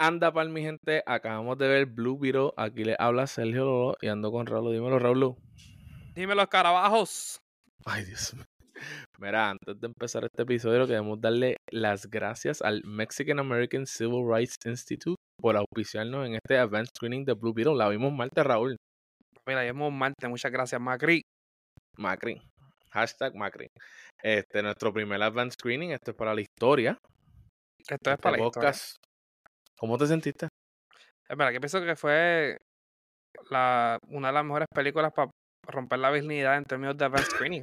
Anda pal mi gente, acabamos de ver Blue Beetle, aquí le habla Sergio Lolo y ando con Raúl, dímelo Raúl. Dime los carabajos. Ay Dios mío. Mira, antes de empezar este episodio queremos darle las gracias al Mexican American Civil Rights Institute por auspiciarnos en este advanced screening de Blue Beetle. La vimos Marte, Raúl. Mira, vimos Marte, muchas gracias, Macri. Macri. Hashtag Macri. Este, nuestro primer advanced screening, esto es para la historia. Esto es Este para la historia. ¿Cómo te sentiste? Es verdad que pienso que fue la, una de las mejores películas para romper la virginidad en términos de advanced screening.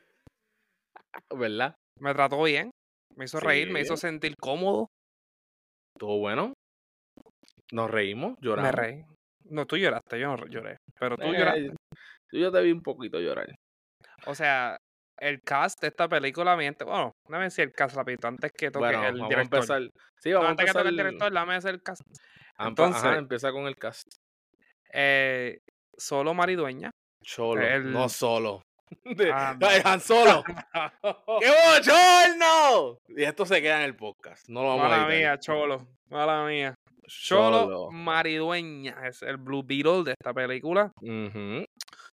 ¿Verdad? Me trató bien, me hizo reír, me hizo sentir cómodo. ¿Estuvo bueno? Nos reímos, lloramos. Me reí. No, tú lloraste, yo no lloré. Pero tú Eh, lloraste. Yo te vi un poquito llorar. O sea, el cast de esta película miente. Bueno, no me decir el cast rapidito, antes que toque Bueno, el vamos director. a empezar. Sí, No, vamos a antes que empezar. toque el director, dame el cast. Ampa- Entonces- ajá, empieza con el cast. Eh, solo Maridueña. Cholo, el- no solo. De- Ah, ¡Ay, Han Solo! ¡Qué bochorno! Y esto se queda en el podcast. No lo vamos a Mala editar. mía, Cholo. Mala mía. Cholo Cholo. Maridueña es el Blue Beetle de esta película. Ujú.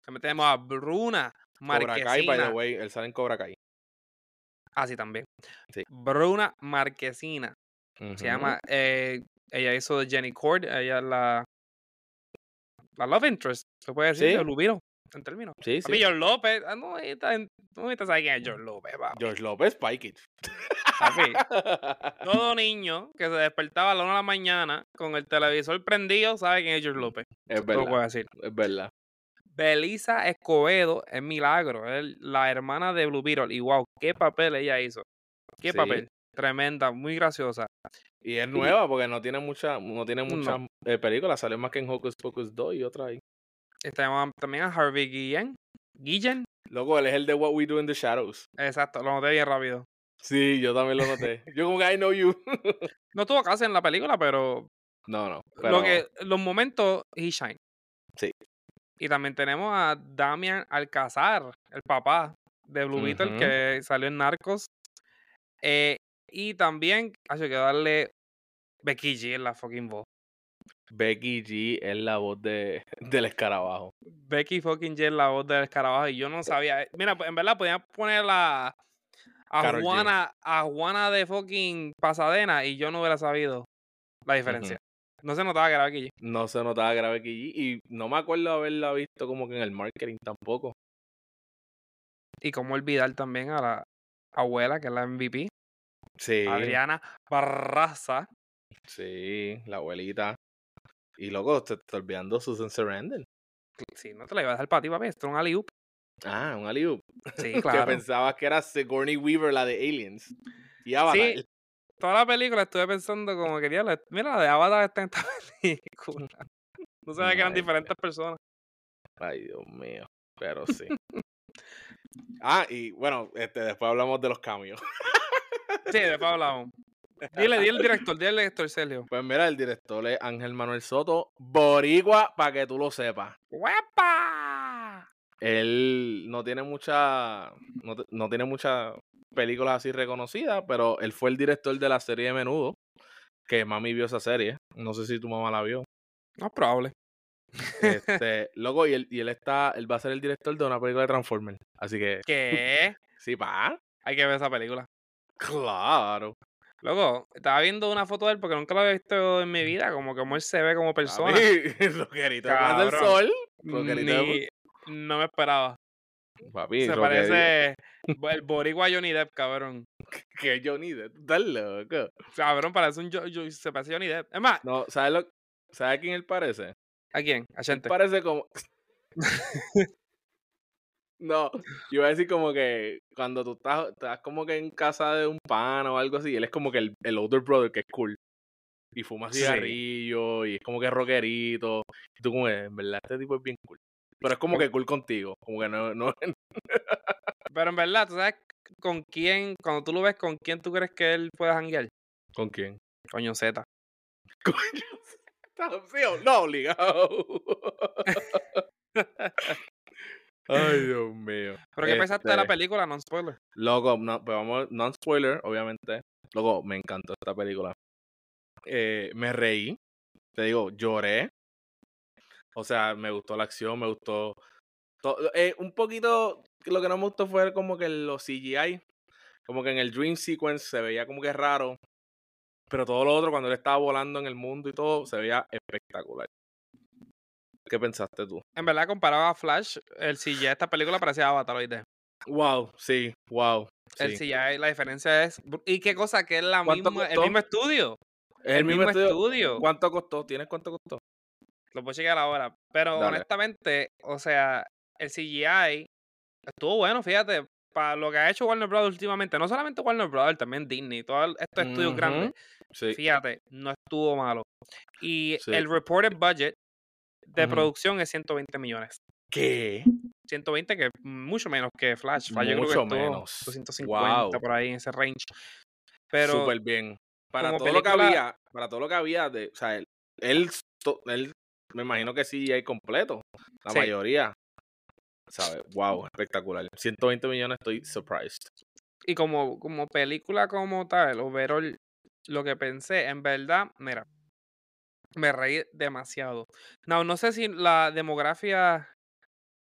También tenemos a Bruna Cobra Kai, by the Marquesina. way. Él sale en Cobra Kai. Ah, sí, también. Sí. Bruna Marquesina. Se Ujú. llama. eh, ella hizo de Jenny Cord. Ella es la. La Love Interest. Se puede decir. Sí. Blue Beetle. En términos. Sí, mí, sí. George López. ah, No, está no necesitas saber quién es George López, papi. George López, Spike It. Papi, Todo niño que se despertaba a la una de la mañana con el televisor prendido sabe quién es George López. Es Eso te lo puedo verdad, decir. es verdad. Belisa Escobedo es Milagro, es la hermana de Blue Beetle. Y wow, qué papel ella hizo. Qué Sí. papel. Tremenda, muy graciosa. Y es nueva porque no tiene mucha, no tiene No. muchas eh, películas. Sale más que en Hocus Pocus 2 y otra ahí. Tenemos también a Harvey Guillen. Guillen. Loco, él es el de What We Do in the Shadows. Exacto, lo noté bien rápido. Sí, yo también lo noté. Yo como que I know you. No tuvo casi en la película, pero, No, no. lo Pero, que los momentos he shine. Sí. Y también tenemos a Damian Alcázar, el papá de Blue Beetle Ujú. que salió en Narcos. Eh, y también hay que darle Becky G en la fucking voz. Becky G es la voz de, del escarabajo. Becky fucking G en la voz del escarabajo y yo no sabía. Mira, pues, en verdad podían poner a, a G. Juana, a Juana de fucking Pasadena y yo no hubiera sabido la diferencia. No se notaba que era Becky G. No se notaba que era Becky G. Y no me acuerdo haberla visto como que en el marketing tampoco. Y cómo olvidar también a la abuela, que es la MVP, Sí. Adriana Barraza. Sí, la abuelita. Y loco, te está olvidando Susan Sarandon. Sí, no te la iba a dejar para ti, papi. Esto es un alley Ah, un alley Sí, Que claro. pensabas que era Sigourney Weaver, la de Aliens. Y Avatar. Sí, toda la película estuve pensando como que, diablo, mira, la de Avatar está en esta película. No sabía que eran diferentes personas. Ay, Dios mío. Pero sí. ah, y bueno, este, después hablamos de los cambios. Sí, después hablamos. Dile, dile el director, dile el director, Sergio. Pues mira, el director es Ángel Manuel Soto, Boricua, para que tú lo sepas. ¡Huepa! Él no tiene mucha, no, no tiene muchas películas así reconocidas, pero él fue el director de la serie de Menudo, que mami vio esa serie. No sé si tu mamá la vio. No probable. Este, loco, y él, y él está, él va a ser el director de una película de Transformers. Así que, ¿Qué? sí, pa. Hay que ver esa película. Claro. Loco, estaba viendo una foto de él porque nunca lo había visto en mi vida, como que como él se ve como persona. Papi, roquerito más del sol. Roquerito de- Ni- no me esperaba. Papi, Se parece el boricua Johnny Depp, cabrón. Que Johnny Depp, estás loco. Cabrón, parece un... Jo- se parece a Johnny Depp. Es más, No, ¿sabes lo, ¿sabes a quién él parece? ¿a quién? A parece como. no, yo iba a decir como que cuando tú estás, estás como que en casa de un pan o algo así, él es como que el, el older brother que es cool. Y fuma Sí. cigarrillo y es como que rockerito. Y tú como que, en verdad, este tipo es bien cool. Pero es como que cool contigo. Como que no, no, Pero en verdad, ¿tú sabes con quién, cuando tú lo ves, con quién tú crees que él puede janguear? ¿Con quién? Coño Z. Coño, o no obligado. Ay, Dios mío. ¿Pero qué pensaste de la Este, película? Non spoiler. Loco, no, pues vamos, non-spoiler, obviamente. Loco, me encantó esta película. Eh, me reí. te digo, lloré. O sea, me gustó la acción, me gustó. todo- eh, un poquito, lo que no me gustó fue como que los CGI, como que en el Dream Sequence se veía como que raro. Pero todo lo otro, cuando él estaba volando en el mundo y todo, se veía espectacular. ¿Qué pensaste tú? En verdad, comparado a Flash, el CGI de esta película parecía Avatar, ¿oíste? Wow, sí, wow. El. CGI, la diferencia es... ¿Y qué cosa? Que es la ¿Cuánto misma, el mismo estudio. Es el mismo estudio. estudio. ¿Cuánto costó? ¿Tienes cuánto costó? Lo puedo chequear ahora. Pero Dale. honestamente, o sea, el CGI estuvo bueno, fíjate, para lo que ha hecho Warner Brothers últimamente. No solamente Warner Brothers, también Disney, todos estos estudios grandes. Sí. Fíjate, no estuvo malo. Y Sí. el reported budget de producción es 120 millones. ¿Qué? 120 que es mucho menos que Flash. Flash yo creo que Mucho menos. 250 Wow. por ahí en ese range. Pero Súper bien. Para todo lo que había, para todo lo que había de, o sea, él, él, él- me imagino que sí hay completo, la Sí. mayoría. ¿Sabes? Wow, espectacular. 120 millones, estoy surprised. y como, como película como tal, overall, lo que pensé, en verdad, mira, me reí demasiado. No, no sé si la demografía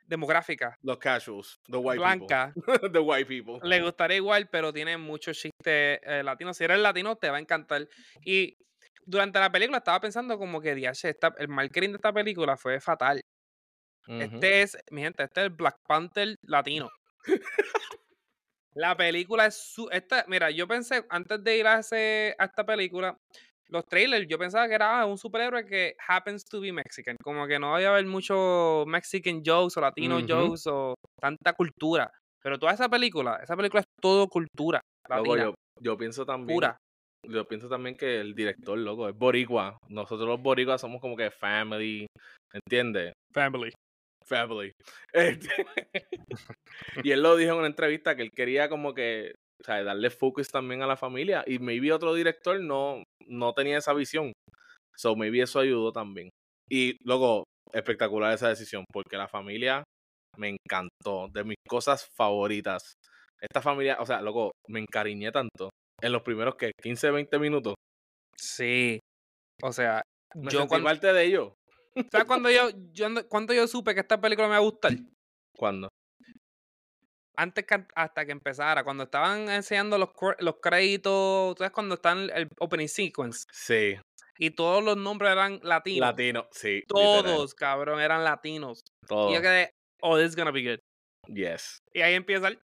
demográfica Los casuals, the white blanca people. the white people. le gustaría igual, pero tiene muchos chistes eh, latinos. Si eres latino, te va a encantar. Y durante la película estaba pensando como que, esta- el marketing de esta película fue fatal. Este es, mi gente, este es el Black Panther latino. La película es su. Esta, mira, yo pensé, antes de ir a, ese, a esta película, los trailers, yo pensaba que era ah, un superhéroe que happens to be Mexican. Como que no iba a haber mucho Mexican jokes o Latino jokes o tanta cultura. Pero toda esa película, esa película es todo cultura. Latina, yo, yo pienso también. pura. Yo pienso también que el director, loco, es boricua. Nosotros los boricuas somos como que family, ¿entiendes? Family. Family. Este, y él lo dijo en una entrevista que él quería como que, o sea, darle focus también a la familia. Y maybe otro director no, no tenía esa visión. So maybe eso ayudó también. Y luego, espectacular esa decisión, porque la familia me encantó. De mis cosas favoritas. Esta familia, o sea, loco, me encariñé tanto. En los primeros que 15, 20 minutos. Sí. O sea, Me yo cuando, parte de ellos. ¿sabes cuando yo, yo, ando- cuando yo supe que esta película me iba a gustar? Cuando. antes que, hasta que empezara, cuando estaban enseñando los, los créditos, ¿sabes? Cuando están el opening sequence Sí. y todos los nombres eran latinos. Latino, sí. literal, todos, cabrón, eran latinos. Todo. Y yo quedé, oh, this is gonna be good. Yes. Y ahí empieza el.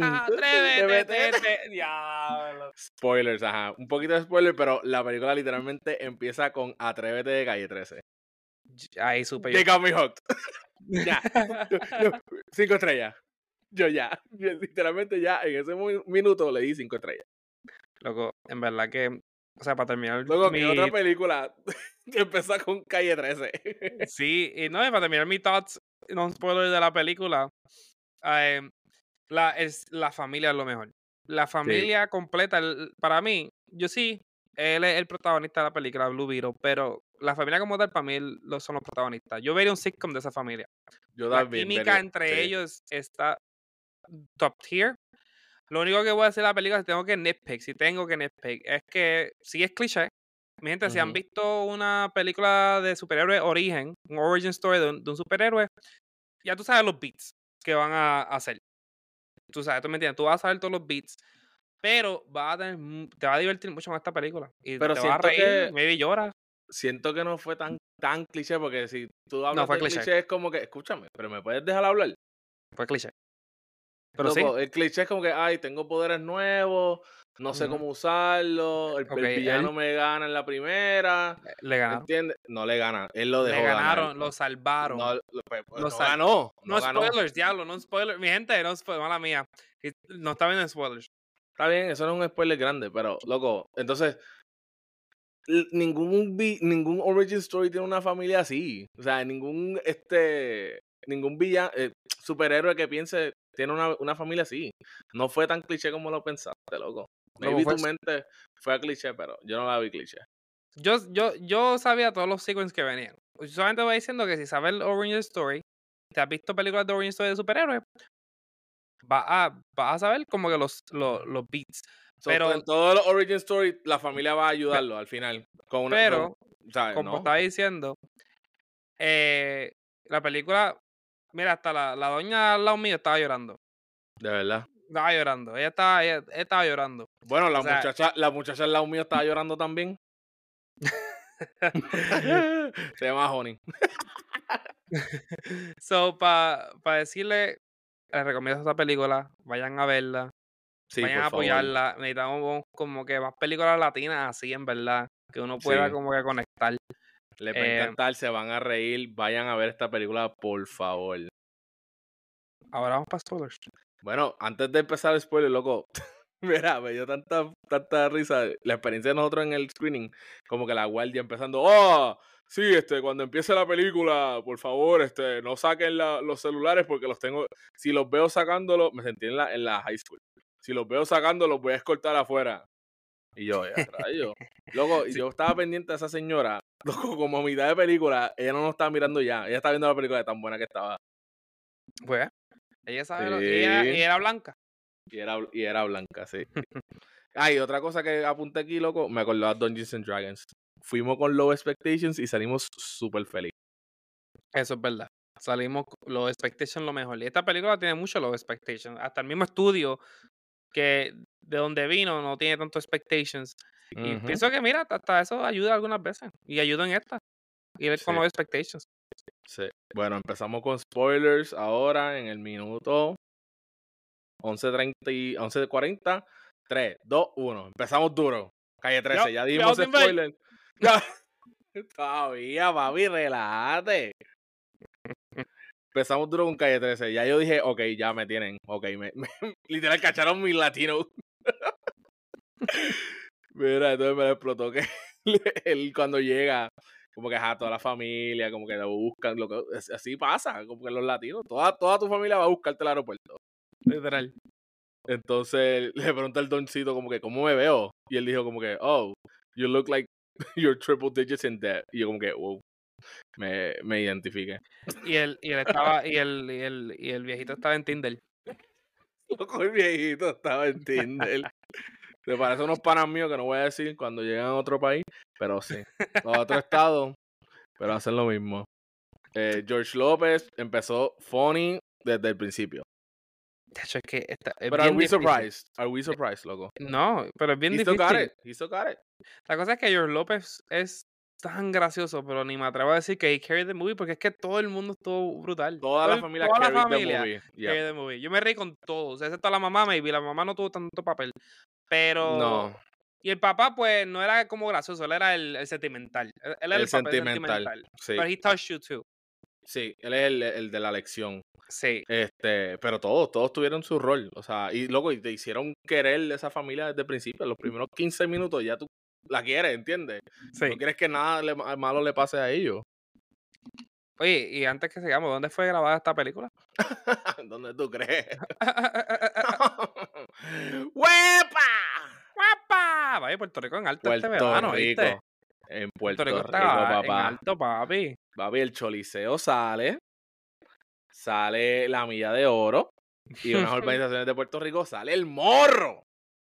Atrévete. Diablo. Spoilers, ajá. Un poquito de spoiler, pero la película literalmente empieza con Atrévete de calle 13. Ahí supe yo. They got me hooked. Ya. Cinco estrellas. Yo ya. Yo literalmente ya en ese minuto le di cinco estrellas. Loco, en verdad que. O sea, para terminar. Luego, mi, otra película que empieza con calle 13? Sí, y no, y para terminar mi thoughts, non spoiler de la película, eh, la, es, la familia es lo mejor. La familia completa, el- para mí, yo sí, él es el protagonista de la película, Blue Beetle, pero la familia como tal, para mí, lo- son los protagonistas. Yo vería un sitcom de esa familia. Yo La también. química vería- entre sí. ellos está top tier. Lo único que voy a hacer de la película, si tengo que nitpick, si tengo que nitpick, es que sí es cliché. Mi gente, si han visto una película de superhéroe origen, un origin story de un, de un superhéroe, ya tú sabes los beats que van a hacer. Tú sabes, tú me entiendes, tú vas a saber todos los beats, pero vas a tener, te va a divertir mucho con esta película. Y Pero te vas a reír, que- maybe lloras. Siento que no fue tan, tan cliché, porque si tú hablas fue de cliché. cliché. es como que, escúchame, pero me puedes dejar hablar. Fue cliché. Pero sí, El cliché es como que, ay, tengo poderes nuevos, no sé cómo usarlo, el, el Ok, él- villano me gana en la primera, eh, le ganaron. ¿entiendes? No le gana, él lo dejó Le ganar. ganaron, lo salvaron. No, lo- pues, pues, Lo no sal- ganó, no, No, ganó. spoilers, diablo, no spoilers. Mi gente, no spoilers, mala mía. No está viendo spoilers. Está bien, eso no es un spoiler grande, pero, loco, entonces, ningún, ningún origin story tiene una familia así. O sea, ningún, este, ningún villano, superhéroe que piense tiene una, una familia así. No fue tan cliché como lo pensaste, loco. Maybe tu mente fue a cliché, pero yo no la vi cliché. Yo, yo, yo sabía todos los sequences que venían. Solamente voy diciendo que si sabes el origin story, te has visto películas de origin story de superhéroes, vas a, vas a saber como que los, los, los beats. So, Pero- en todo los origin story, la familia va a ayudarlo al final. Con una, Pero, con- ¿sabes? como ¿No? estaba diciendo, eh, la película, mira, hasta la, la doña al lado mío estaba llorando. De verdad. Estaba llorando. Ella estaba, ella, ella estaba llorando. Bueno, la O sea- muchacha, la muchacha al lado mío estaba llorando también. Se llama Honey. So, para decirle, les recomiendo esta película, vayan a verla, Sí, vayan a favor. apoyarla. Necesitamos como que más películas latinas así, en verdad, que uno pueda Sí. como que conectar. Les va a Eh, encantar, se van a reír. Vayan a ver esta película, por favor. Ahora vamos para spoilers. Bueno, antes de empezar el spoiler, loco. Mira, me dio tanta, tanta risa la experiencia de nosotros en el screening. Como que la guardia empezando, ¡Oh! Sí, este, cuando empiece la película, por favor, este, no saquen la- los celulares porque los tengo. Si los veo sacándolos, me sentí en la, en la high school. Si los veo sacándolos, voy a escoltar afuera. Y yo, ya, rayo. Loco, y yo estaba pendiente de esa señora. Loco, como a mitad de película, ella no nos estaba mirando ya. Ella estaba viendo la película de tan buena que estaba. Pues, ella sabe lo que Sí. ella era blanca. Y era, y era blanca, sí. Ah, y otra cosa que apunté aquí, loco, me acordaba Dungeons and Dragons. Fuimos con low expectations y salimos súper feliz. Eso es verdad. Salimos con los expectations lo mejor. Y esta película tiene mucho los expectations. Hasta el mismo estudio que de donde vino no tiene tanto expectations. Y pienso que, mira, hasta eso ayuda algunas veces. Y ayuda en esta. Ir con Sí. los expectations. Sí. Bueno, empezamos con spoilers ahora en el minuto 11.30 y 11.40. 3, 2, 1. Empezamos duro. Calle 13, ya ya dijimos Walking Bay. spoiler. Ya. Todavía, papi, relájate. Empezamos duro con Calle 13. Ya yo dije, ok, ya me tienen. Ok, me, me- literal cacharon mis latinos. Mira, entonces me lo explotó que él cuando llega, como que a toda la familia, como que lo buscan, lo que, así pasa, como que los latinos, toda, toda tu familia va a buscarte al aeropuerto. Literal. Entonces le pregunta el doncito como que, ¿cómo me veo? Y él dijo como que, oh, you look like you're triple digits in debt. Y yo como que, wow, me, me identifiqué. Y él, y él estaba, y el, y el, y el viejito estaba en Tinder. Loco, el viejito estaba en Tinder. Se parece a unos panas míos que no voy a decir cuando llegan a otro país, pero sí. A otro estado, pero hacen lo mismo. Eh, George López empezó funny desde el principio. De hecho, es que está, es Pero are we difícil. surprised? Are we surprised, loco? No, pero es bien He difícil. got it. He still got it. La cosa es que George López es tan gracioso, pero ni me atrevo a decir que he carried the movie porque es que todo el mundo estuvo brutal. Toda la familia toda la carried the familia movie. Yeah. carried the movie. Yo me reí con todos, excepto la mamá, maybe. La mamá no tuvo tanto papel. Pero. No, Y el papá, pues, no era como gracioso, él era el, el sentimental. Él él era el, el sentimental. sentimental. Sí, Pero he touched you too. sí, él es el, el de la lección. Sí. Este, pero todos, todos tuvieron su rol. O sea, y y te hicieron querer esa familia desde el principio. Los primeros 15 minutos ya tú la quieres, ¿entiendes? sí. No quieres que nada le- malo le pase a ellos. Oye, y antes que sigamos, ¿dónde fue grabada esta película? ¿Dónde tú crees? ¡Huepa! ¡Guapa! Vaya, Puerto Rico en alto este Puerto verano, Rico. ¿viste? En Puerto, Rico Rico, está en papá. alto, papi. Papi, el choliseo sale. Sale la milla de oro. Y unas organizaciones de Puerto Rico sale el morro.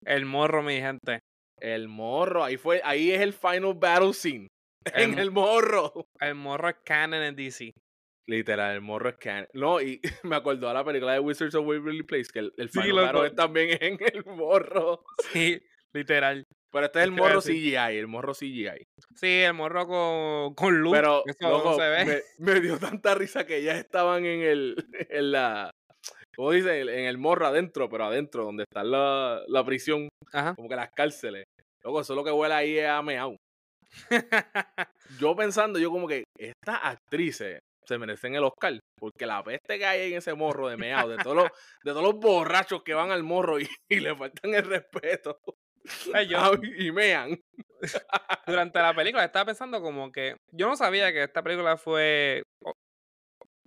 El morro, mi gente. El morro. Ahí fue, ahí es el final battle scene. En El- el morro. El morro es canon en DC. Literal, el morro es can. No, y me acordó a la película de Wizards of Waverly Place, que el, el Sí, es también en el morro. Sí, literal. Pero este es el morro. CGI, el morro CGI. Sí, el morro con, con luz. Pero, eso loco, no se ve. Me, me dio tanta risa que ya estaban en el, en la, ¿cómo dice? En el morro adentro, pero adentro, donde está la, la prisión, Ajá. como que las cárceles. Loco, eso lo que huele ahí es a meao. Yo pensando, yo como que estas actrices se merecen el Oscar, porque la peste que hay en ese morro de meao, de todos los, de todos los borrachos que van al morro y, y le faltan el respeto. Ay, yo- y mean. durante la película estaba pensando como que yo no sabía que esta película fue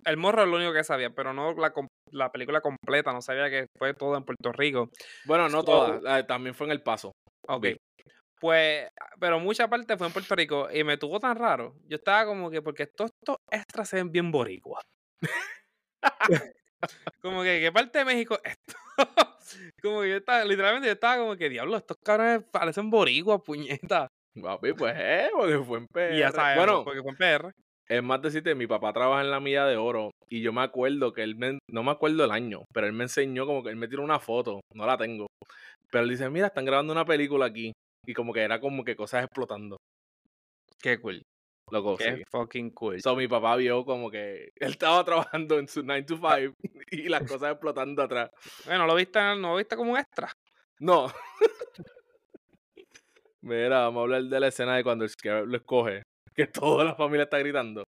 el morro es lo único que sabía pero no la, la película completa no sabía que fue todo en Puerto Rico Bueno, no So- todas, la- también fue en El Paso. ok. Pues pero mucha parte fue en Puerto Rico y me tuvo tan raro yo estaba como que porque todos estos extras se ven bien boricuas como que, ¿qué parte de México es esto? como que yo estaba, literalmente yo estaba como que, diablo, estos cabrones parecen boricuas, puñeta. Papi, pues eh, porque fue en PR. Y ya sabes, bueno, porque fue en PR. es más decirte, mi papá trabaja en la milla de oro y yo me acuerdo que él me, no me acuerdo el año, pero él me enseñó como que él me tiró una foto, no la tengo. Pero él dice, mira, están grabando una película aquí. Y como que era como que cosas explotando. Qué cool. Loco, Qué sí. fucking cool. So, mi papá vio como que él estaba trabajando en su 9 to 5 y las cosas explotando atrás. Bueno, ¿lo viste, no lo viste como un extra? No. Mira, vamos a hablar de la escena de cuando el Scarab lo escoge. Que toda la familia está gritando.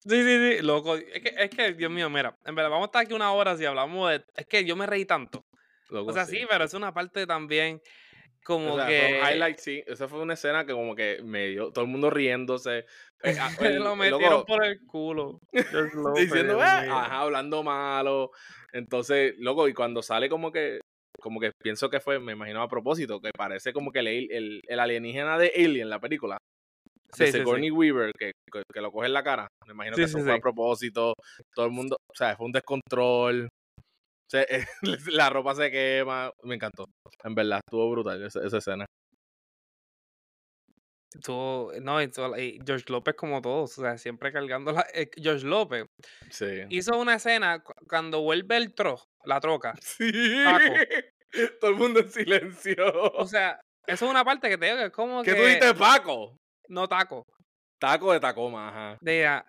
Sí, sí, sí, loco. Es que, es que, Dios mío, mira, en verdad, vamos a estar aquí una hora si hablamos de... Es que yo me reí tanto. Loco, O sea, sí, pero es una parte también como O sea, que... highlight, sí. Esa fue una escena que como que me dio todo el mundo riéndose. eh, ah, el- lo metieron loco por el culo. Diciendo, mío. ajá, hablando malo. Entonces, loco, y cuando sale como que, como que pienso que fue, me imagino a propósito, que parece como que el, el, el alienígena de Alien, la película, Sí, sí, sí. Sigourney Weaver, que, que, que lo coge en la cara. Me imagino que eso fue a propósito. Todo el mundo, o sea, fue un descontrol. Sea, la ropa se quema. Me encantó. En verdad, estuvo brutal esa, esa escena. Tú- no, y tú- y George López como todos, o sea, siempre cargando la... eh, George López Sí. hizo una escena cu- cuando vuelve el tro, la troca. Sí. Taco. Todo el mundo en silencio. O sea, eso es una parte que te digo que es como ¿Qué que... tú dijiste, Paco? No taco. Taco de Tacoma, ajá. Diga,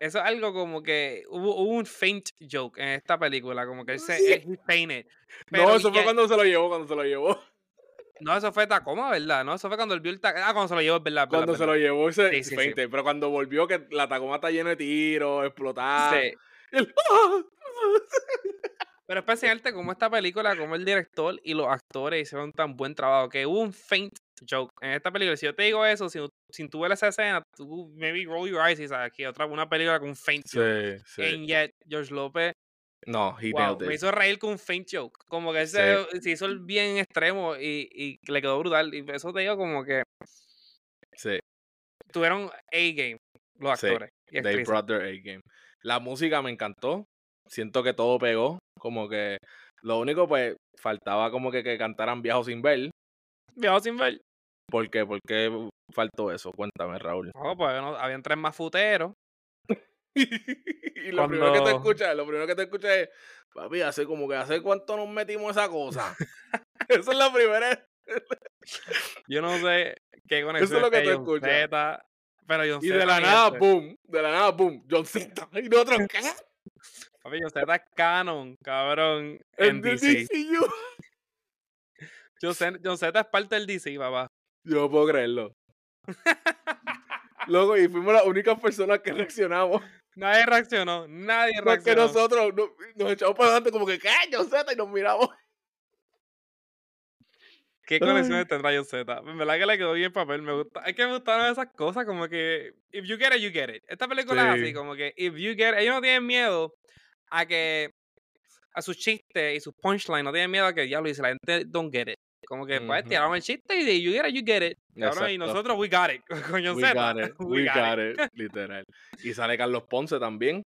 eso es algo como que hubo, hubo un faint joke en esta película, como que él se él. No, eso fue cuando se lo llevó, cuando se lo llevó. No, eso fue Tacoma, ¿verdad? No, eso fue cuando él vio el Tacoma. Ah, cuando se lo llevó, es verdad. Cuando se lo llevó ese Sí, sí, sí. 20. Pero cuando volvió que la Tacoma está llena de tiros, explotada. Sí. ¡ah! Pero es para enseñarte cómo esta película, cómo el director y los actores hicieron tan buen trabajo, que hubo un faint joke en esta película. Si yo te digo eso, si, si tú ves esa escena, tú maybe roll your eyes y sabes que otra una película con un faint joke. Sí, sí. And yet, George López, No, he wow, nailed me it. hizo reír con un faint joke. Como que Sí. se, se hizo el bien extremo y, y le quedó brutal. Y eso te digo como que Sí, tuvieron A-game los actores y they brought their A-game. La música me encantó. Siento que todo pegó. Como que lo único, pues, faltaba como que, que cantaran Viajo sin ver. Viajo sin ver. ¿Por qué? ¿Por qué faltó eso? Cuéntame, Raúl. No, pues no, habían tres más futeros. y lo primero que te Cuando- escuchas, lo primero que te escuchas es, papi, hace como que hace cuánto nos metimos esa cosa. Eso es la primera. Yo no sé qué conexión lo que este tú escuchas. Zeta, pero John Y Zeta de la nada, este. boom. De la nada, boom. John Cena. Y nosotros, ¿qué? Papi, John Zeta es canon, cabrón, En en. DCU. John Zeta es parte del DC, papá. Yo no puedo creerlo. Loco, y fuimos las únicas personas que reaccionamos. Nadie reaccionó, nadie Más que reaccionó. nosotros no- nos echamos para adelante como que, ¿qué? John y nos miramos. ¿Qué conexiones tendrá John Zeta? En verdad que le quedó bien el papel, me gusta. Es que me gustaron esas cosas, como que, if you get it, you get it. Esta película es Sí. así, como que, if you get it, ellos no tienen miedo a que, a sus chistes y sus punchlines, no tienen miedo a que, diablo, dice la gente don't get it. Como que, pues, Ujú. tiraron el chiste y de you get it, you get it. Cabrón, y nosotros, we got it. John We Zeta. got it, we got it, literal. Y sale Carlos Ponce también.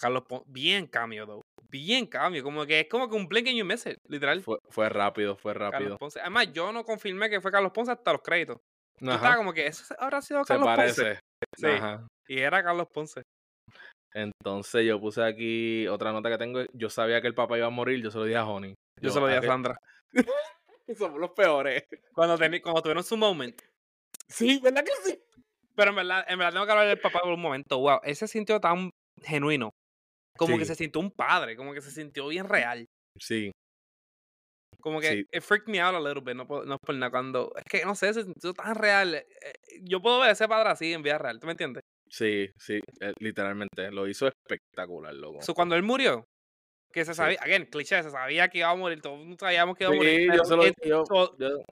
Carlos Ponce, bien cambio, though. Bien cambio. Como que es como que un blink you miss it, literal. Fue, fue rápido, fue Carlos rápido. Ponce. Además, yo no confirmé que fue Carlos Ponce hasta los créditos. Yo estaba como que eso habrá sido se Carlos Ponce. parece. Sí. Ajá. Y era Carlos Ponce. Entonces yo puse aquí otra nota que tengo. Yo sabía que el papá iba a morir, yo se lo dije a Honey. Yo se lo di a "¿qué?". Somos los peores. Cuando, cuando tuvieron su moment. Sí, ¿verdad que sí? Pero en verdad, en verdad tengo que hablar del papá por un momento. Wow, él se sintió tan genuino. Como que se sintió un padre, como que se sintió bien real. Sí, Como que Sí. it freaked me out a little bit, no, no es por nada. Cuando, es que no sé, se sintió tan real. eh, Yo puedo ver a ese padre así en vida real, ¿tú me entiendes? sí, sí, eh, literalmente. Lo hizo espectacular, loco. So, cuando él murió, que se Sí. sabía, again, cliché, se sabía que iba a morir, todos sabíamos que iba a Sí, morir. yo pero se lo it- dije. Yo, yo-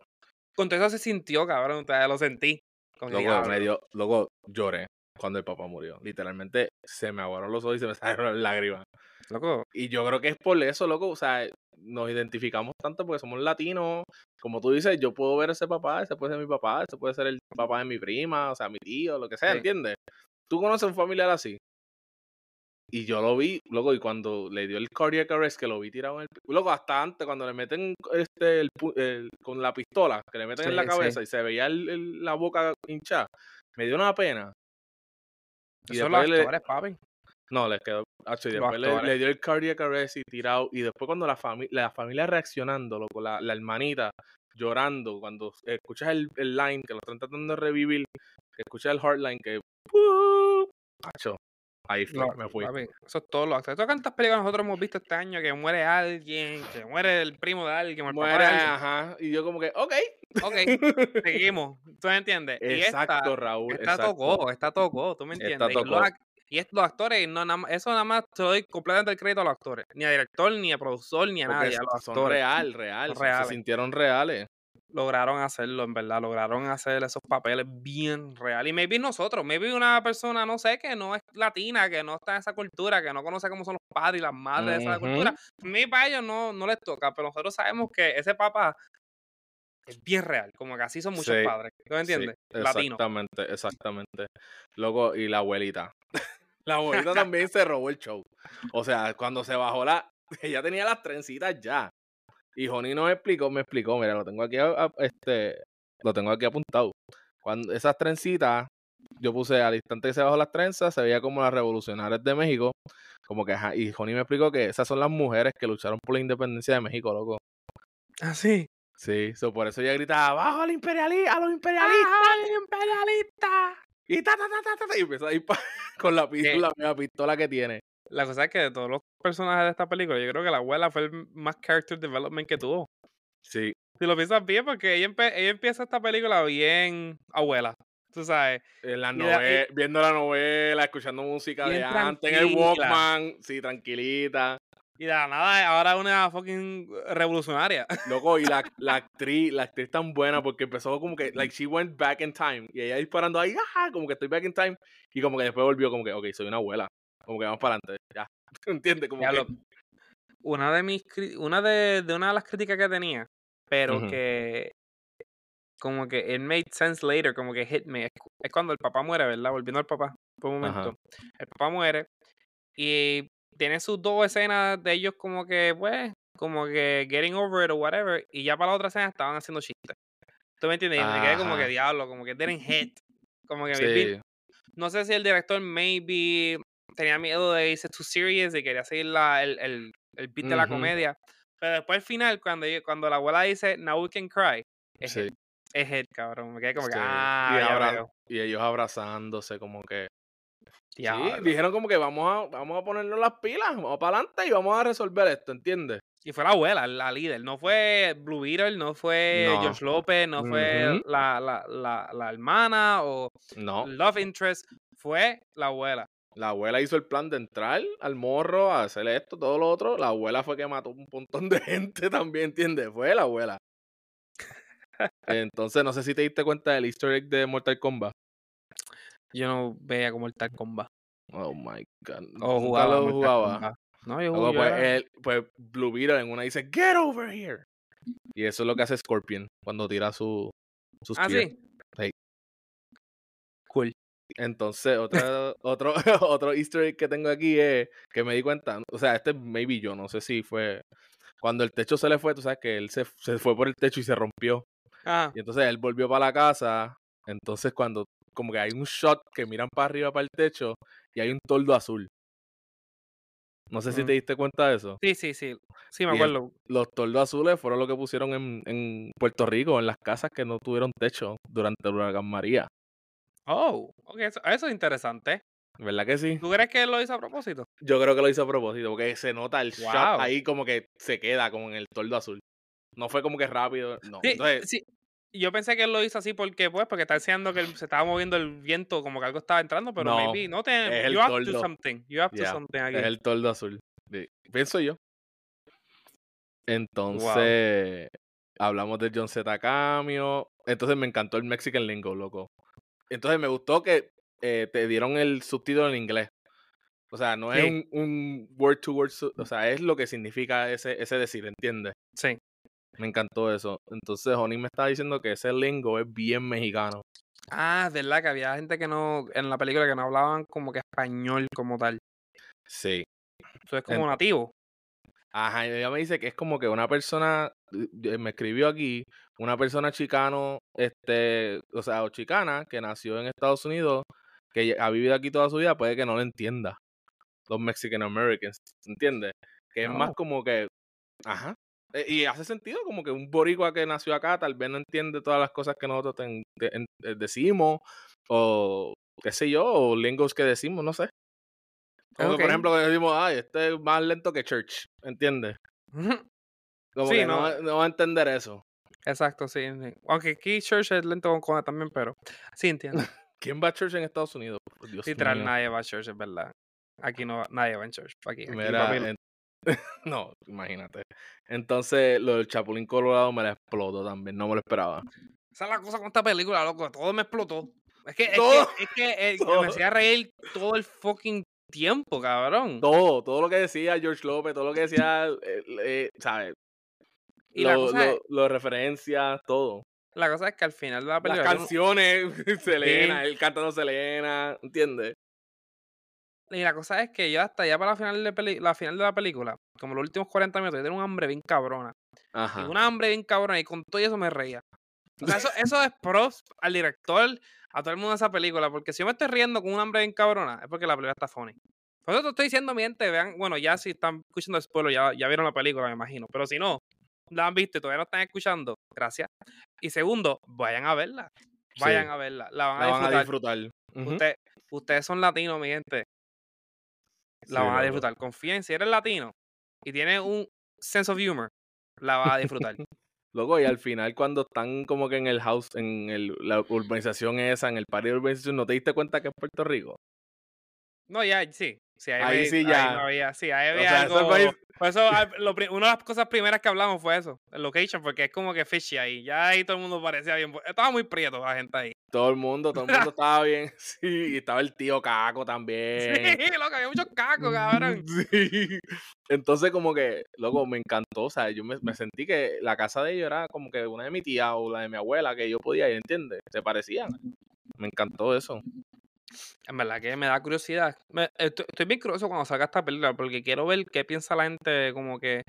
con todo eso se sintió, cabrón, lo sentí. Diablo. me dio, loco, lloré cuando el papá murió. Literalmente se me aguaron los ojos y se me salieron las lágrimas. Loco, Y yo creo que es por eso, loco. O sea, nos identificamos tanto porque somos latinos. Como tú dices, yo puedo ver a ese papá, ese puede ser mi papá, ese puede ser el papá de mi prima, o sea, mi tío, lo que sea, Sí. ¿entiendes? ¿Tú conoces un familiar así? Y yo lo vi, luego, y cuando le dio el cardiac arrest, que lo vi tirado en el... Luego, hasta antes, cuando le meten este, el, con la pistola, que le meten en la cabeza y se veía la boca hinchada, me dio una pena. Y Eso los actores, papi. No, les quedó. y después le, dio el cardiac arrest y tirado. Y después, cuando la, familia la familia reaccionando, loco, la, la hermanita llorando, cuando escuchas el, el line que lo están tratando de revivir, que escuchas el hardline que. Hacho, Ahí fue, me fui. eso es todo lo actores. ¿Cuántas películas nosotros hemos visto este año que muere alguien, que muere el primo de alguien, que muere, ajá. Y yo como que, ok. Ok, seguimos. ¿Tú me entiendes? Exacto, Raúl. Está todo está todo ¿tú me entiendes? Y, estos actores, no, nada, eso nada más te doy completamente el crédito a los actores. Ni a director, ni a productor, ni a nadie. A los son real, real. Se sintieron reales lograron hacerlo, en verdad, lograron hacer esos papeles bien reales. Y maybe nosotros, maybe una persona, no sé, que no es latina, que no está en esa cultura, que no conoce cómo son los padres y las madres de esa cultura, maybe para ellos no, no les toca, pero nosotros sabemos que ese papá es bien real, como que así son muchos padres, ¿tú me entiendes? exactamente, exactamente. Luego, y la abuelita. la abuelita también se robó el show. O sea, cuando se bajó la... Ella tenía las trencitas ya. Y Joni nos explicó, me explicó, mira, lo tengo aquí, este, lo tengo aquí apuntado. Cuando esas trencitas, yo puse al instante que se bajó las trenzas, se veía como las revolucionarias de México, como que, y Joni me explicó que esas son las mujeres que lucharon por la independencia de México, loco. Ah, sí. Sí, por eso ella gritaba, abajo al imperialista, a los imperialistas, a los imperialistas. Y ta, ta, ta, ta, y empezó a ir con la pistola, la pistola que tiene. La cosa es que de todos los personajes de esta película, yo creo que la abuela fue el más character development que tuvo. Sí. Si lo piensas bien, porque ella, empieza esta película bien abuela. Tú sabes. En la novela, viendo la novela, escuchando música de antes, en el Walkman, sí, tranquilita. Y de nada, ahora una fucking revolucionaria. Loco, y la, la actriz, la actriz tan buena porque empezó como que, like, she went back in time. Y ella disparando ahí, ajá, como que estoy back in time. Y como que después volvió como que, ok, soy una abuela. Como que vamos para adelante, ya. ¿Entiendes? Como que... Una de mis una de, de, una de las críticas que tenía, pero que como que it made sense later, como que hit me. Es, cuando el papá muere, ¿verdad? Volviendo al papá, por un momento. El papá muere y tiene sus dos escenas de ellos como que, pues, como que getting over it o whatever, y ya para la otra escena estaban haciendo chistes. ¿Tú me entiendes? Y me quedé como que diablo, como que didn't hit. Como que sí. no sé si el director maybe tenía miedo de irse too serious y quería seguir la, el, el, el beat de la comedia. Pero después al final, cuando, cuando la abuela dice, now we can cry, es, sí. es head, cabrón. Me quedé como que, ah, y, y ellos abrazándose como que... Sí, dijeron como que vamos a, vamos a ponernos las pilas, vamos para adelante y vamos a resolver esto, ¿entiendes? Y fue la abuela, la líder. No fue Blue Beetle, no fue George López, no fue la, la, la, la, hermana o no. Love Interest. Fue la abuela. La abuela hizo el plan de entrar al morro, a hacer esto, todo lo otro. La abuela fue que mató un montón de gente también, ¿entiendes? Fue la abuela. Entonces, no sé si te diste cuenta del easter egg de Mortal Kombat. Yo no veía como Mortal Kombat. Oh my god. O jugaba. Lo jugaba. No, yo jugaba. Pues, pues, Blue Beetle en una dice, Get over here. Y eso es lo que hace Scorpion cuando tira su, sus Ah, sí. Cool. Entonces, otro, otro, otro easter egg que tengo aquí es que me di cuenta, o sea, este maybe yo, no sé si fue cuando el techo se le fue, tú sabes que él se, se fue por el techo y se rompió. Ah. Y entonces él volvió para la casa, entonces cuando como que hay un shot que miran para arriba para el techo y hay un toldo azul. No sé si te mm. diste cuenta de eso. Sí, sí, sí. Sí, me acuerdo. los toldos azules fueron lo que pusieron en, en Puerto Rico, en las casas que no tuvieron techo durante el huracán María. Oh, okay, eso, eso, es interesante. ¿Verdad que sí? ¿Tú crees que él lo hizo a propósito? Yo creo que lo hizo a propósito, porque se nota el shot ahí como que se queda como en el toldo azul. No fue como que rápido, no. Sí, sí. Yo pensé que él lo hizo así porque, pues, porque está diciendo que se estaba moviendo el viento, como que algo estaba entrando, pero no, maybe, no te, es el you have to something, you have to something aquí. Es el toldo azul, pienso yo. Entonces, hablamos de John Z. Cameo, entonces me encantó el Mexican Lingo, loco. Entonces me gustó que eh, te dieron el subtítulo en inglés. O sea, no es un, un, word to word, o sea, es lo que significa ese, ese decir, ¿entiendes? Sí. Me encantó eso. Entonces, Joni me estaba diciendo que ese lingo es bien mexicano. Ah, verdad que había gente que no, en la película que no hablaban como que español como tal. Sí. Eso es como nativo. Ajá, y ella me dice que es como que una persona, me escribió aquí, una persona chicano, este, o sea, o chicana, que nació en Estados Unidos, que ha vivido aquí toda su vida, puede que no lo entienda. Los Mexican Americans, ¿entiendes? Que es más como que, ajá. eh, Y hace sentido como que un boricua que nació acá tal vez no entiende todas las cosas que nosotros ten- eh, decimos, o qué sé yo, o lingos que decimos, no sé. Como. Por ejemplo, que decimos, ay, este es más lento que Church, ¿entiendes? Como Sí, que no, no. va- no va a entender eso. Exacto, sí. Aunque aquí Church es lento con cojones también, pero sí entiendo. ¿Quién va a Church en Estados Unidos? Dios Literal, mío. nadie va a Church, es verdad. Aquí no, nadie va en Church. Aquí, aquí Mira, en- no, imagínate. Entonces, lo del Chapulín Colorado me la explotó también, no me lo esperaba. Esa es la cosa con esta película, loco. Todo me explotó. Es que, es que, es que eh, todo. me hacía reír todo el fucking tiempo, cabrón. Todo, todo lo que decía George López, todo lo que decía, eh, eh, ¿sabes? Y la Lo, cosa, es, lo, referencias, todo. la cosa es que al final de la Las película. no- canciones, Selena, él cantando Selena, ¿entiendes? Y la cosa es que yo hasta ya para la final de, peli- la final de la película, como los últimos 40 minutos, yo tenía un hambre bien cabrona. Y Ajá. un hambre bien cabrona y con todo eso me reía. O sea, eso, eso es props al director, a todo el mundo esa película, porque si yo me estoy riendo con un hambre bien cabrona, es porque la película está funny. Por eso te estoy diciendo, mi gente, vean, bueno, ya si están escuchando el spoiler, ya, ya vieron la película, me imagino. Pero si no, la han visto y todavía no están escuchando, gracias. Y segundo, vayan a verla. Vayan Sí. a verla. La van a La van a disfrutar. Usted- ustedes son latinos, mi gente. La Sí, van a disfrutar. Confíen, si eres latino y tienes un sense of humor, la vas a disfrutar. Loco, y al final cuando están como que en el house, en el, la urbanización esa, en el party de urbanización, ¿no te diste cuenta que es Puerto Rico? No, ya, sí. Sí ahí, sí ahí ya. no había, sí, ahí O había sea, algo. Por eso, ah, lo una de las cosas primeras que hablamos fue eso, el location, porque es como que fishy ahí. Ya ahí todo el mundo parecía bien. Estaba muy prieto la gente ahí. Todo el mundo, todo el mundo estaba bien. Sí, y estaba el tío Caco también. Sí, loco, había muchos cacos, cabrón. Sí. Entonces, como que, loco, me encantó. O sea, yo me, me sentí que la casa de ellos era como que una de mi tía o la de mi abuela, que yo podía ir, ¿entiendes? Se parecían. Me encantó eso. En verdad que me da curiosidad. Me- estoy, estoy bien curioso cuando salga esta película, porque quiero ver qué piensa la gente, como que.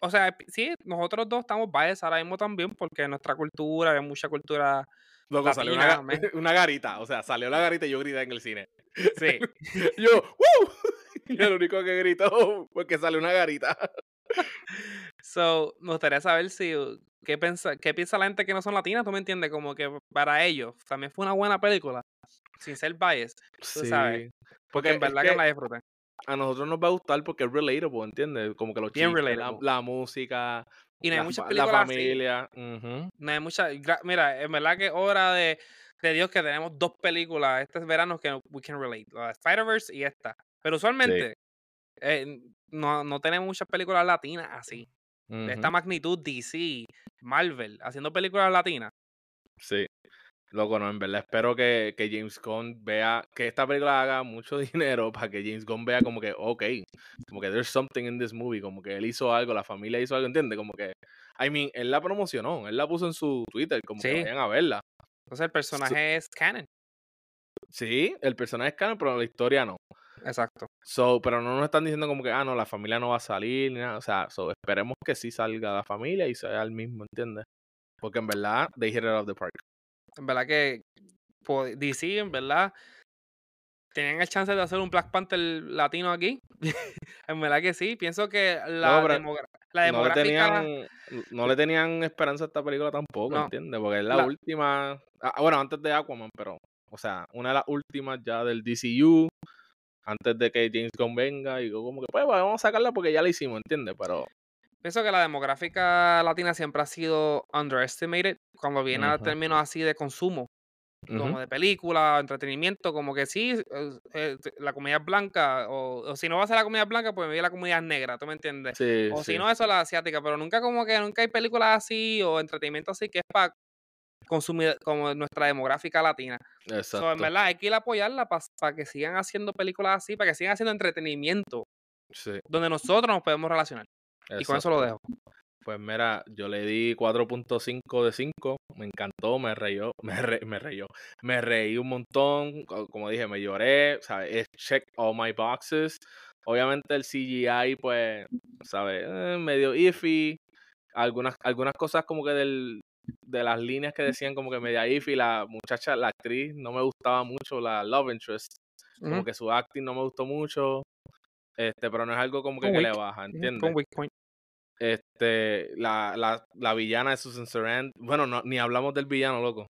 O sea, sí, nosotros dos estamos biased ahora mismo también, porque nuestra cultura, hay mucha cultura. Loco, salió una, garita. O sea, salió la garita y yo grité en el cine. Sí. Yo, ¡Woo! Y el único que gritó fue que salió una garita. So, me gustaría saber si uh, qué piensa, qué piensa la gente que no son latinas, tú me entiendes, como que para ellos también fue una buena película, sin ser biased, tú sabes, porque Porque en verdad que, que la disfruté. a nosotros nos va a gustar porque es relatable, ¿entiendes? Como que los Bien chistes, la, la música, Y no hay la, muchas la películas así, familia. no hay muchas, mira, en verdad que hora de, de Dios que tenemos dos películas este verano que we can relate, la de Spider-Verse y esta, pero usualmente eh, no, no tenemos muchas películas latinas así, de esta magnitud DC, Marvel, haciendo películas latinas. Sí. Loco, no, en verdad espero que, que James Gunn vea, que esta película haga mucho dinero para que James Gunn vea como que, ok, como que there's something in this movie, como que él hizo algo, la familia hizo algo, ¿entiendes? Como que, I mean, él la promocionó, él la puso en su Twitter, como que Sí. vayan a verla. Entonces el personaje es canon. Sí, el personaje es canon, pero la historia no. Exacto. So, pero no nos están diciendo como que, ah, no, la familia no va a salir, ni nada. O sea, so, esperemos que sí salga la familia y sea el mismo, ¿entiendes? Porque en verdad, they hit it out of the park. En verdad que DC, en verdad, tenían el chance de hacer un Black Panther latino aquí. en verdad que sí. Pienso que la, demogra- la No le, demográfica. tenían, no le tenían esperanza a esta película tampoco, No. ¿entiendes? Porque es la, La- última. ah, bueno, antes de Aquaman, pero. O sea, una de las últimas ya del DCU. Antes de que James Gunn venga. Y como que, pues, vamos a sacarla porque ya la hicimos, ¿entiendes? Pero. Pienso que la demográfica latina siempre ha sido underestimated cuando viene a términos así de consumo, como de película, entretenimiento, como que sí, eh, la comunidad blanca, o, o si no va a ser la comunidad blanca, pues me viene la comunidad negra, ¿tú me entiendes? Sí, O sí. si no, eso la asiática, pero nunca como que nunca hay películas así o entretenimiento así que es para consumir como nuestra demográfica latina. So, en Exacto. verdad, hay que ir a apoyarla para que sigan haciendo películas así, para que sigan haciendo entretenimiento Sí, donde nosotros nos podemos relacionar. Y con eso lo dejo. Pues mira, yo le di 4.5 de 5, me encantó, me reyó, me, re- me reyó, me reí un montón, co- como dije, me lloré, ¿sabes? Es check all my boxes, Obviamente el CGI, pues, ¿sabes? Eh, medio iffy. Algunas, algunas cosas como que del, de las líneas que decían como que media iffy. La muchacha, la actriz, no me gustaba mucho, la love interest. Como que su acting no me gustó mucho. Este, pero no es algo como que, que le baja, ¿entiendes? Este, la, la, la villana de Susan Sarandon. Bueno, no, ni hablamos del villano, loco.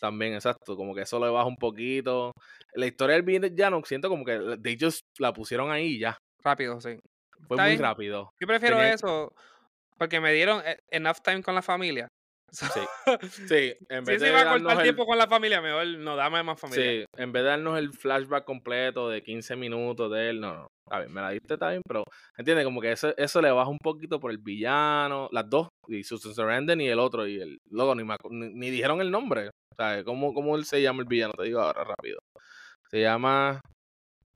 También, exacto. Como que eso le baja un poquito. La historia del villano, siento como que de ellos la pusieron ahí ya. Rápido, sí. Fue muy rápido. Yo prefiero eso porque me dieron e, enough time con la familia. Sí, sí, en vez si de se iba a cortar tiempo con la familia, mejor no dame más familia. Sí, en vez de darnos el flashback completo de 15 minutos de él, no, no. A ver, me la diste también, pero entiende como que eso, eso le baja un poquito por el villano, las dos, y Susan Sarandon y el otro, y el luego ni, ni, dijeron el nombre. O sea, ¿cómo, ¿cómo él se llama el villano? Te digo ahora rápido. Se llama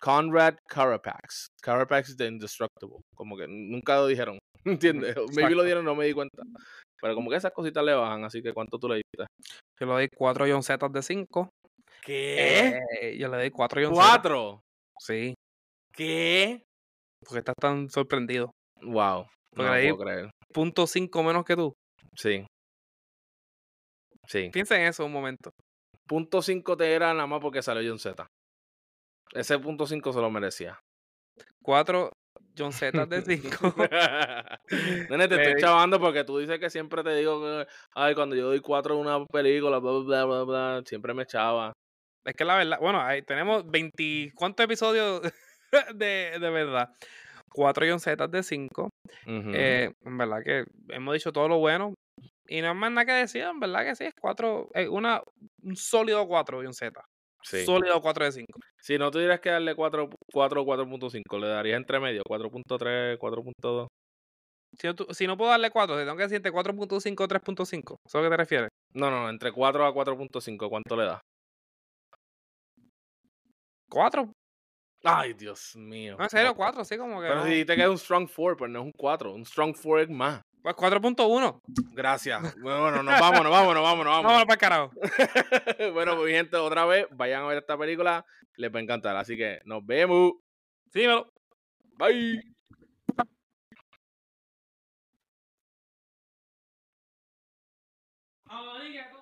Conrad Carapax. Carapax de Indestructible. Como que nunca lo dijeron. ¿Entiendes? Maybe lo dieron, no me di cuenta. Pero como que esas cositas le bajan, así que ¿cuánto tú le diste? Yo le doy 4 John Z de 5. ¿Qué? Eh, yo le doy 4 John ¿Cuatro? Sí. ¿Qué? Porque estás tan sorprendido. Wow. no le puedo creer. Punto 5 menos que tú. Sí. Sí. Piensa en eso un momento. Punto 5 te era nada más porque salió John Z. Ese punto 5 se lo merecía. 4 John Z de 5. Nene, te estoy chavando porque tú dices que siempre te digo que, ay, cuando yo doy 4 en una película, bla, bla, bla, bla, siempre me echaba. Es que la verdad, bueno, ahí tenemos 20, ¿cuántos episodios de, de verdad? 4 John Z de 5. eh, en verdad que hemos dicho todo lo bueno. Y no hay más nada que decir, en verdad que sí, es 4, es una, un sólido 4 John Z. Sólido 4 de 5. Si no tuvieras que darle 4, 4 o 4.5, le darías entre medio, 4.3, 4.2. Si, no, si no puedo darle 4, tengo que decirte 4.5 o 3.5. ¿Eso a qué te refieres? No, no, entre 4 a 4.5, ¿cuánto le das? 4. Ay, Dios mío. No, en serio, 4, sí, como que. Pero si te queda un strong 4, pues no es un 4. Un strong 4 es más. Pues 4.1. Gracias. Bueno, nos vamos, nos vamos, nos vamos, nos vamos. Vámonos para el carajo. bueno, pues gente, otra vez, vayan a ver esta película. Les va a encantar. Así que nos vemos. Sí, Bye. Oh,